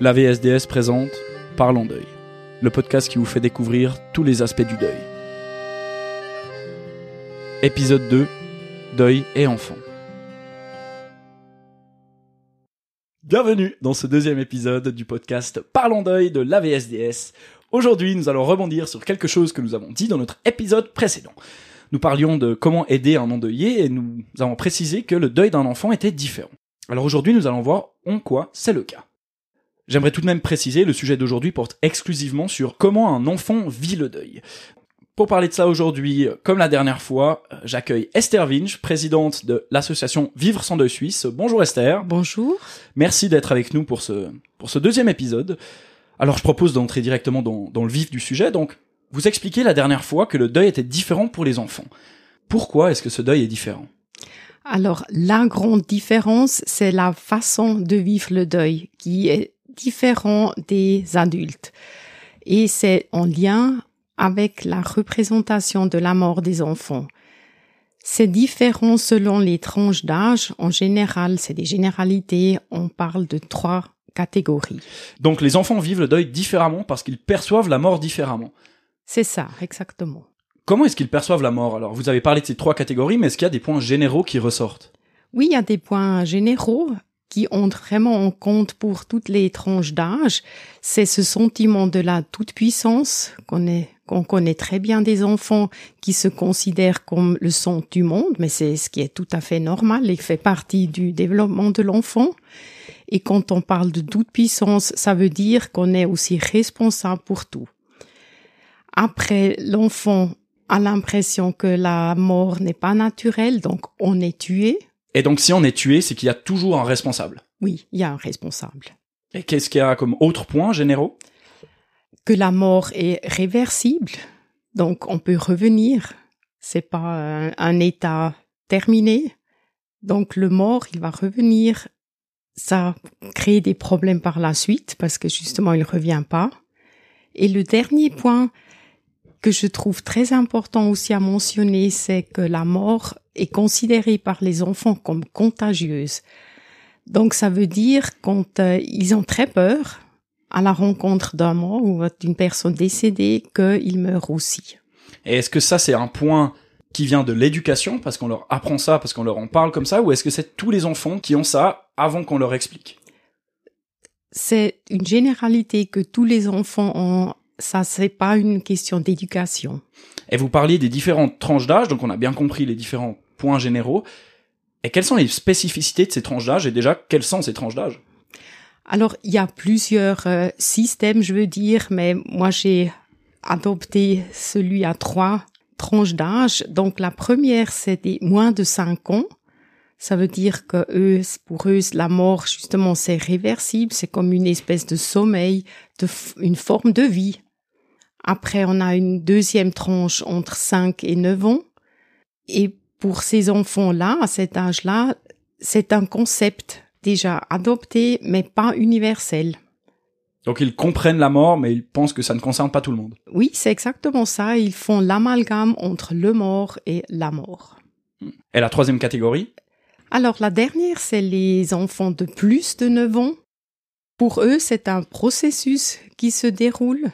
La VSDS présente Parlons deuil, le podcast qui vous fait découvrir tous les aspects du deuil. Épisode 2 Deuil et enfants. Bienvenue dans ce deuxième épisode du podcast Parlons deuil de la VSDS. Aujourd'hui, nous allons rebondir sur quelque chose que nous avons dit dans notre épisode précédent. Nous parlions de comment aider un endeuillé et nous avons précisé que le deuil d'un enfant était différent. Alors aujourd'hui, nous allons voir en quoi c'est le cas. J'aimerais tout de même préciser, le sujet d'aujourd'hui porte exclusivement sur comment un enfant vit le deuil. Pour parler de ça aujourd'hui, comme la dernière fois, j'accueille Esther Vinge, présidente de l'association Vivre sans deuil suisse. Bonjour Esther. Bonjour. Merci d'être avec nous pour ce, pour ce deuxième épisode. Alors je propose d'entrer directement dans, dans le vif du sujet. Donc, vous expliquez la dernière fois que le deuil était différent pour les enfants. Pourquoi est-ce que ce deuil est différent? Alors, la grande différence, c'est la façon de vivre le deuil qui est différent des adultes. Et c'est en lien avec la représentation de la mort des enfants. C'est différent selon les tranches d'âge. En général, c'est des généralités. On parle de trois catégories. Donc les enfants vivent le deuil différemment parce qu'ils perçoivent la mort différemment. C'est ça, exactement. Comment est-ce qu'ils perçoivent la mort Alors? Vous avez parlé de ces trois catégories, mais est-ce qu'il y a des points généraux qui ressortent? Oui, il y a des points généraux qui ont vraiment en compte pour toutes les tranches d'âge. C'est ce sentiment de la toute-puissance qu'on est qu'on connaît très bien des enfants qui se considèrent comme le centre du monde, mais c'est ce qui est tout à fait normal et fait partie du développement de l'enfant. Et quand on parle de toute puissance, ça veut dire qu'on est aussi responsable pour tout. Après, l'enfant a l'impression que la mort n'est pas naturelle, donc on est tué. Et donc si on est tué, c'est qu'il y a toujours un responsable. Oui, il y a un responsable. Et qu'est-ce qu'il y a comme autres points généraux? Que la mort est réversible, donc on peut revenir. C'est pas un, un état terminé. Donc le mort, il va revenir. Ça crée des problèmes par la suite parce que justement il revient pas. Et le dernier point, que je trouve très important aussi à mentionner, c'est que la mort est considérée par les enfants comme contagieuse. Donc ça veut dire quand euh, ils ont très peur à la rencontre d'un mort ou d'une personne décédée qu'ils meurent aussi. Et est-ce que ça c'est un point qui vient de l'éducation parce qu'on leur apprend ça parce qu'on leur en parle comme ça ou est-ce que c'est tous les enfants qui ont ça avant qu'on leur explique? C'est une généralité que tous les enfants ont ça c'est pas une question d'éducation. Et vous parliez des différentes tranches d'âge, donc on a bien compris les différents généraux. Et quelles sont les spécificités de ces tranches d'âge? Et déjà quelles sont ces tranches d'âge? Alors il y a plusieurs euh, systèmes, je veux dire, mais moi j'ai adopté celui à trois tranches d'âge. Donc la première c'est des moins de 5 ans. Ça veut dire que eux, pour eux, la mort, justement, c'est réversible, c'est comme une espèce de sommeil, de une forme de vie. Après, on a une deuxième tranche entre 5 et 9 ans. Et pour ces enfants-là, à cet âge-là, c'est un concept déjà adopté, mais pas universel. Donc ils comprennent la mort, mais ils pensent que ça ne concerne pas tout le monde. Oui, c'est exactement ça. Ils font l'amalgame entre le mort et la mort. Et la troisième catégorie? Alors la dernière, c'est les enfants de plus de 9 ans. Pour eux, c'est un processus qui se déroule.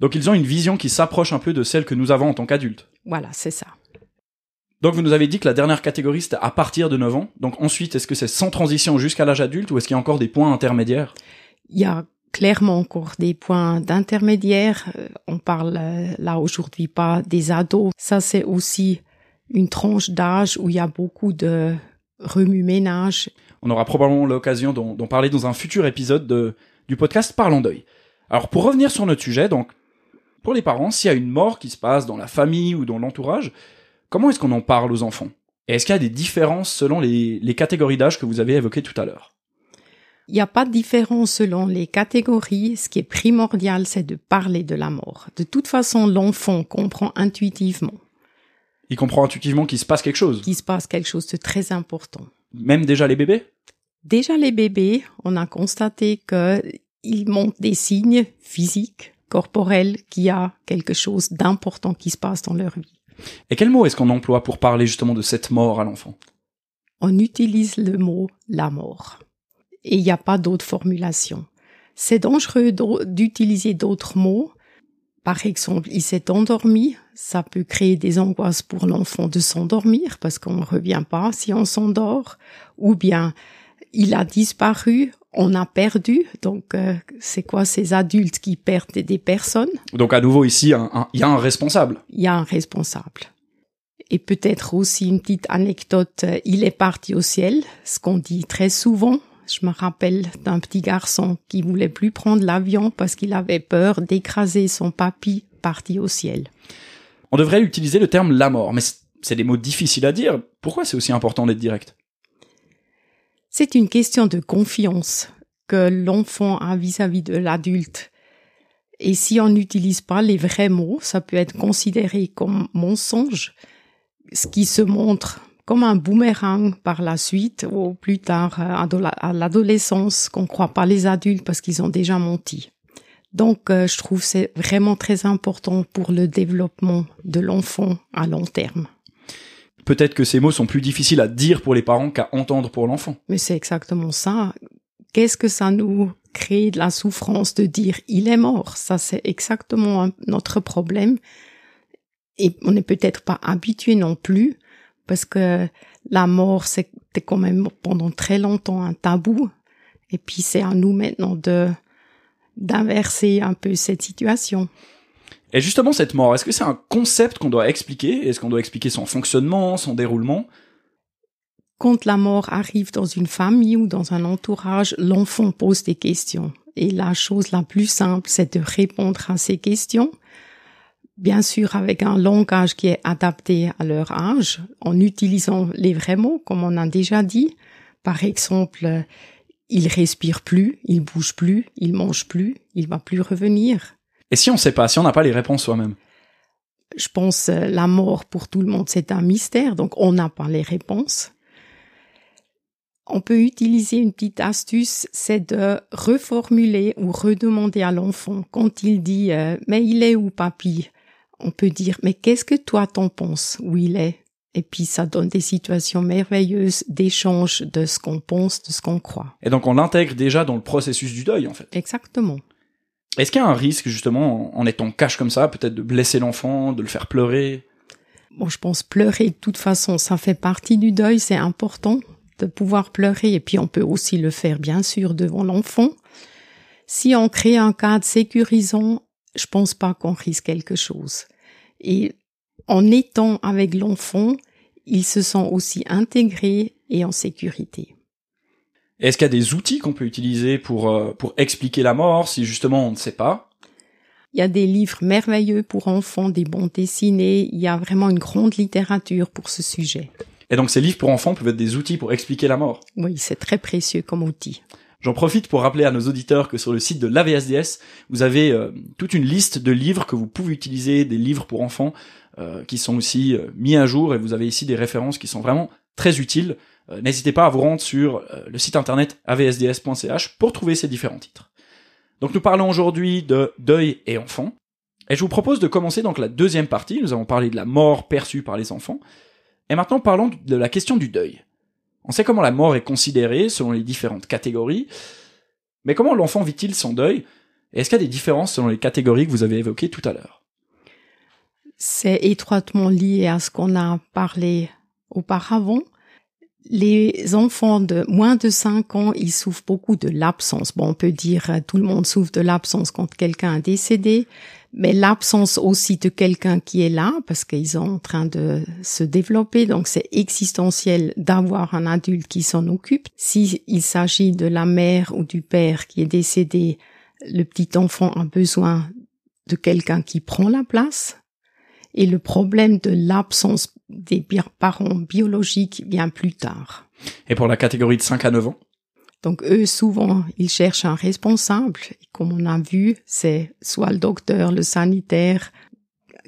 Donc ils ont une vision qui s'approche un peu de celle que nous avons en tant qu'adultes. Voilà, c'est ça. Donc vous nous avez dit que la dernière catégorie c'était à partir de 9 ans. Donc ensuite, est-ce que c'est sans transition jusqu'à l'âge adulte ou est-ce qu'il y a encore des points intermédiaires? Il y a clairement encore des points d'intermédiaire. Euh, On parle euh, là aujourd'hui pas des ados. Ça c'est aussi une tranche d'âge où il y a beaucoup de remue-ménage. On aura probablement l'occasion d'en d'en parler dans un futur épisode de, du podcast Parlons deuil. Alors pour revenir sur notre sujet, donc pour les parents, s'il y a une mort qui se passe dans la famille ou dans l'entourage, comment est-ce qu'on en parle aux enfants? Et est-ce qu'il y a des différences selon les, les catégories d'âge que vous avez évoquées tout à l'heure? Il n'y a pas de différence selon les catégories. Ce qui est primordial, c'est de parler de la mort. De toute façon, l'enfant comprend intuitivement Il comprend intuitivement qu'il se passe quelque chose. qu'il se passe quelque chose de très important. Même déjà les bébés? Déjà les bébés, on a constaté que ils montrent des signes physiques, corporels, qu'il y a quelque chose d'important qui se passe dans leur vie. Et quel mot est-ce qu'on emploie pour parler justement de cette mort à l'enfant? On utilise le mot la mort. et il n'y a pas d'autre formulation. C'est dangereux d'utiliser d'autres mots. Par exemple, il s'est endormi, ça peut créer des angoisses pour l'enfant de s'endormir parce qu'on ne revient pas si on s'endort, ou bien il a disparu, on a perdu. Donc, euh, c'est quoi ces adultes qui perdent des personnes? Donc, à nouveau ici, il y a un responsable. Il y a un responsable. Et peut-être aussi une petite anecdote, euh, il est parti au ciel, ce qu'on dit très souvent. Je me rappelle d'un petit garçon qui voulait plus prendre l'avion parce qu'il avait peur d'écraser son papy parti au ciel. On devrait utiliser le terme la mort, mais c'est des mots difficiles à dire. Pourquoi c'est aussi important d'être direct? C'est une question de confiance que l'enfant a vis-à-vis de l'adulte. Et si on n'utilise pas les vrais mots, ça peut être considéré comme mensonge ce qui se montre comme un boomerang par la suite ou plus tard euh, à l'adolescence qu'on croit pas les adultes parce qu'ils ont déjà menti. Donc euh, je trouve c'est vraiment très important pour le développement de l'enfant à long terme. Peut-être que ces mots sont plus difficiles à dire pour les parents qu'à entendre pour l'enfant. Mais c'est exactement ça. Qu'est-ce que ça nous crée de la souffrance de dire il est mort Ça c'est exactement notre problème et on n'est peut-être pas habitué non plus parce que la mort c'était quand même pendant très longtemps un tabou et puis c'est à nous maintenant de d'inverser un peu cette situation. Et justement cette mort, est-ce que c'est un concept qu'on doit expliquer? Est-ce qu'on doit expliquer son fonctionnement, son déroulement? Quand la mort arrive dans une famille ou dans un entourage, l'enfant pose des questions. Et la chose la plus simple, c'est de répondre à ces questions bien sûr avec un langage qui est adapté à leur âge, en utilisant les vrais mots, comme on a déjà dit. Par exemple, il respire plus, il bouge plus, il mange plus, il va plus revenir. Et si on ne sait pas, si on n'a pas les réponses soi-même? Je pense euh, la mort pour tout le monde c'est un mystère, donc on n'a pas les réponses. On peut utiliser une petite astuce, c'est de reformuler ou redemander à l'enfant quand il dit euh, mais il est où papy? On peut dire mais qu'est-ce que toi t'en penses où il est? Et puis ça donne des situations merveilleuses d'échange de ce qu'on pense, de ce qu'on croit. Et donc on l'intègre déjà dans le processus du deuil en fait. Exactement. Est-ce qu'il y a un risque justement en étant cache comme ça, peut-être de blesser l'enfant, de le faire pleurer? Bon, je pense pleurer de toute façon, ça fait partie du deuil, c'est important de pouvoir pleurer et puis on peut aussi le faire bien sûr devant l'enfant. Si on crée un cadre sécurisant, je pense pas qu'on risque quelque chose. Et en étant avec l'enfant, il se sent aussi intégré et en sécurité. Est-ce qu'il y a des outils qu'on peut utiliser pour, euh, pour expliquer la mort si justement on ne sait pas? Il y a des livres merveilleux pour enfants, des bons dessinés, il y a vraiment une grande littérature pour ce sujet. Et donc ces livres pour enfants peuvent être des outils pour expliquer la mort? Oui, c'est très précieux comme outil. J'en profite pour rappeler à nos auditeurs que sur le site de l'AVSDS, vous avez euh, toute une liste de livres que vous pouvez utiliser, des livres pour enfants euh, qui sont aussi euh, mis à jour et vous avez ici des références qui sont vraiment très utiles. N'hésitez pas à vous rendre sur le site internet avsds.ch pour trouver ces différents titres. Donc nous parlons aujourd'hui de deuil et enfants. Et je vous propose de commencer donc la deuxième partie. Nous avons parlé de la mort perçue par les enfants. Et maintenant parlons de la question du deuil. On sait comment la mort est considérée selon les différentes catégories, mais comment l'enfant vit-il son deuil? Est-ce qu'il y a des différences selon les catégories que vous avez évoquées tout à l'heure? C'est étroitement lié à ce qu'on a parlé auparavant. Les enfants de moins de 5 ans, ils souffrent beaucoup de l'absence. Bon, on peut dire tout le monde souffre de l'absence quand quelqu'un est décédé, mais l'absence aussi de quelqu'un qui est là, parce qu'ils sont en train de se développer, donc c'est existentiel d'avoir un adulte qui s'en occupe. S'il s'agit de la mère ou du père qui est décédé, le petit enfant a besoin de quelqu'un qui prend la place. Et le problème de l'absence des parents biologiques vient plus tard. Et pour la catégorie de 5 à 9 ans? Donc eux, souvent, ils cherchent un responsable. Et comme on a vu, c'est soit le docteur, le sanitaire,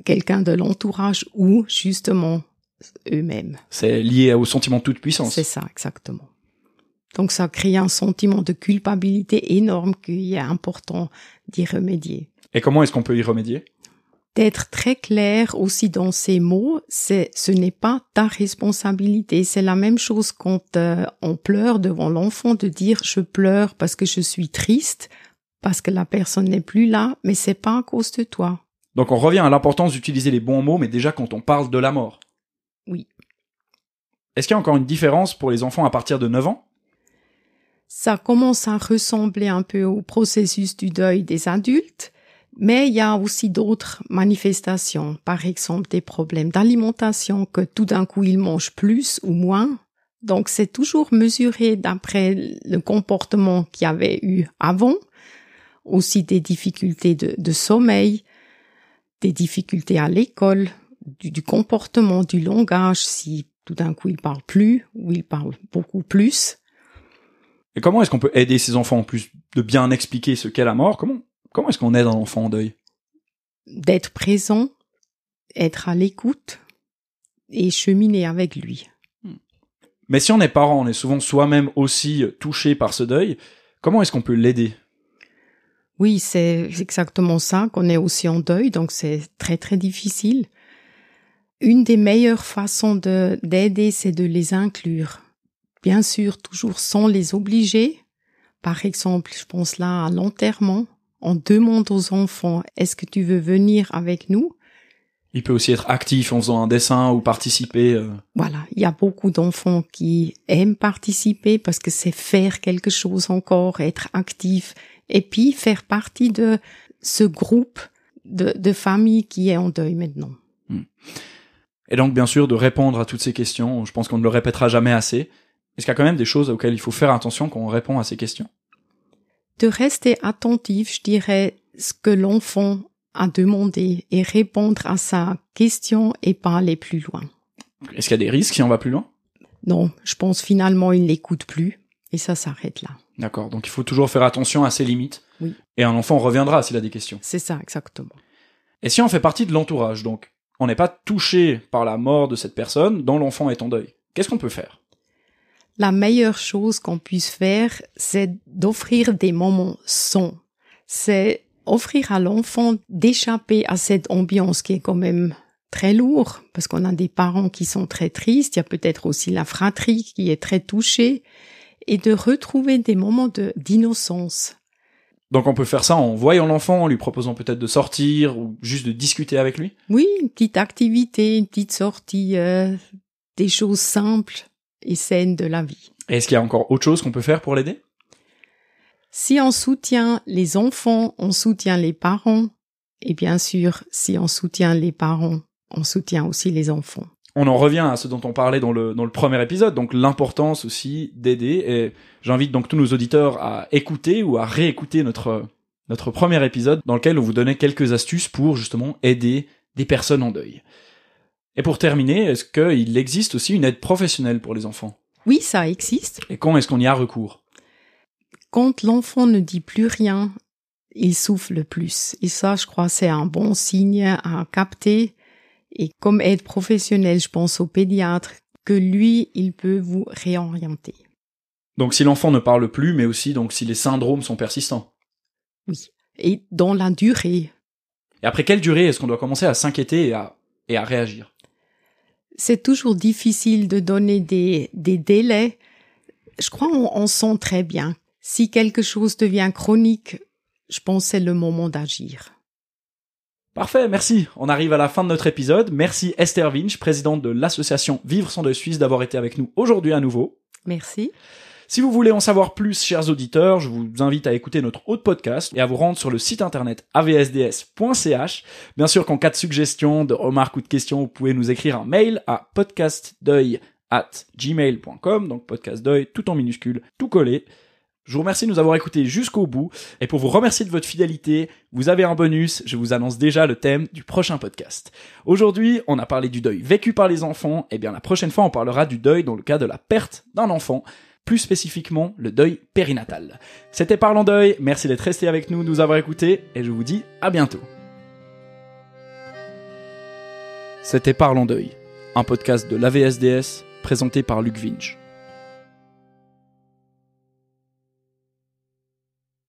quelqu'un de l'entourage ou justement eux-mêmes. C'est lié au sentiment de toute puissance. C'est ça, exactement. Donc ça crée un sentiment de culpabilité énorme qu'il est important d'y remédier. Et comment est-ce qu'on peut y remédier? D'être très clair aussi dans ces mots, c'est ce n'est pas ta responsabilité. C'est la même chose quand euh, on pleure devant l'enfant de dire je pleure parce que je suis triste, parce que la personne n'est plus là, mais c'est pas à cause de toi. Donc on revient à l'importance d'utiliser les bons mots, mais déjà quand on parle de la mort. Oui. Est-ce qu'il y a encore une différence pour les enfants à partir de 9 ans? Ça commence à ressembler un peu au processus du deuil des adultes. Mais il y a aussi d'autres manifestations, par exemple des problèmes d'alimentation, que tout d'un coup ils mangent plus ou moins. Donc c'est toujours mesuré d'après le comportement qu'il y avait eu avant, aussi des difficultés de, sommeil, des difficultés à l'école, du, comportement, du langage, si tout d'un coup ils parlent plus ou ils parlent beaucoup plus. Et comment est-ce qu'on peut aider ces enfants en plus de bien expliquer ce qu'est la mort? Comment Comment est-ce qu'on aide un enfant en deuil? D'être présent, être à l'écoute et cheminer avec lui. Hmm. Mais si on est parent, on est souvent soi-même aussi touché par ce deuil, comment est-ce qu'on peut l'aider? Oui, c'est exactement ça, qu'on est aussi en deuil, donc c'est très très difficile. Une des meilleures façons d'aider, c'est de les inclure. Bien sûr, toujours sans les obliger. Par exemple, je pense là à l'enterrement on demande aux enfants est-ce que tu veux venir avec nous? Il peut aussi être actif en faisant un dessin ou participer. Euh. Voilà, il y a beaucoup d'enfants qui aiment participer parce que c'est faire quelque chose encore, être actif et puis faire partie de ce groupe de, de familles qui est en deuil maintenant. Hmm. Et donc bien sûr de répondre à toutes ces questions, je pense qu'on ne le répétera jamais assez. Est-ce qu'il y a quand même des choses auxquelles il faut faire attention quand on répond à ces questions? De rester attentif, je dirais, ce que l'enfant a demandé et répondre à sa question et pas aller plus loin. Est-ce qu'il y a des risques si on va plus loin? Non, je pense finalement il n'écoute plus et ça s'arrête là. D'accord, donc il faut toujours faire attention à ses limites. Oui. Et un enfant reviendra s'il a des questions. C'est ça, exactement. Et si on fait partie de l'entourage, donc on n'est pas touché par la mort de cette personne dont l'enfant est en deuil, qu'est-ce qu'on peut faire? La meilleure chose qu'on puisse faire, c'est d'offrir des moments sans. C'est offrir à l'enfant d'échapper à cette ambiance qui est quand même très lourde, parce qu'on a des parents qui sont très tristes, il y a peut-être aussi la fratrie qui est très touchée, et de retrouver des moments d'innocence. Donc on peut faire ça en voyant l'enfant, en lui proposant peut-être de sortir ou juste de discuter avec lui? Oui, une petite activité, une petite sortie, euh, des choses simples et saine de la vie. Est-ce qu'il y a encore autre chose qu'on peut faire pour l'aider? Si on soutient les enfants, on soutient les parents. Et bien sûr, si on soutient les parents, on soutient aussi les enfants. On en revient à ce dont on parlait dans le, dans le premier épisode, donc l'importance aussi d'aider. Et j'invite donc tous nos auditeurs à écouter ou à réécouter notre, notre premier épisode dans lequel on vous donnait quelques astuces pour justement aider des personnes en deuil. Et pour terminer, est-ce qu'il existe aussi une aide professionnelle pour les enfants? Oui, ça existe. Et quand est-ce qu'on y a recours? Quand l'enfant ne dit plus rien, il souffle le plus. Et ça, je crois, c'est un bon signe à capter. Et comme aide professionnelle, je pense au pédiatre, que lui, il peut vous réorienter. Donc si l'enfant ne parle plus, mais aussi donc si les syndromes sont persistants. Oui. Et dans la durée. Et après quelle durée est-ce qu'on doit commencer à s'inquiéter et à, et à réagir? C'est toujours difficile de donner des, des délais. Je crois qu'on sent très bien. Si quelque chose devient chronique, je pense c'est le moment d'agir. Parfait, merci. On arrive à la fin de notre épisode. Merci Esther Winch, présidente de l'association Vivre sans deuil suisse, d'avoir été avec nous aujourd'hui à nouveau. Merci. Si vous voulez en savoir plus, chers auditeurs, je vous invite à écouter notre autre podcast et à vous rendre sur le site internet avsds.ch. Bien sûr qu'en cas de suggestions, de remarques ou de questions, vous pouvez nous écrire un mail à podcastdeuil at gmail.com, donc podcastdeuil tout en minuscule, tout collé. Je vous remercie de nous avoir écoutés jusqu'au bout. Et pour vous remercier de votre fidélité, vous avez un bonus. Je vous annonce déjà le thème du prochain podcast. Aujourd'hui, on a parlé du deuil vécu par les enfants. Et eh bien, la prochaine fois, on parlera du deuil dans le cas de la perte d'un enfant plus spécifiquement le deuil périnatal. C'était Parlons Deuil, merci d'être resté avec nous, nous avoir écoutés, et je vous dis à bientôt. C'était Parlons Deuil, un podcast de l'AVSDS présenté par Luc Vinch.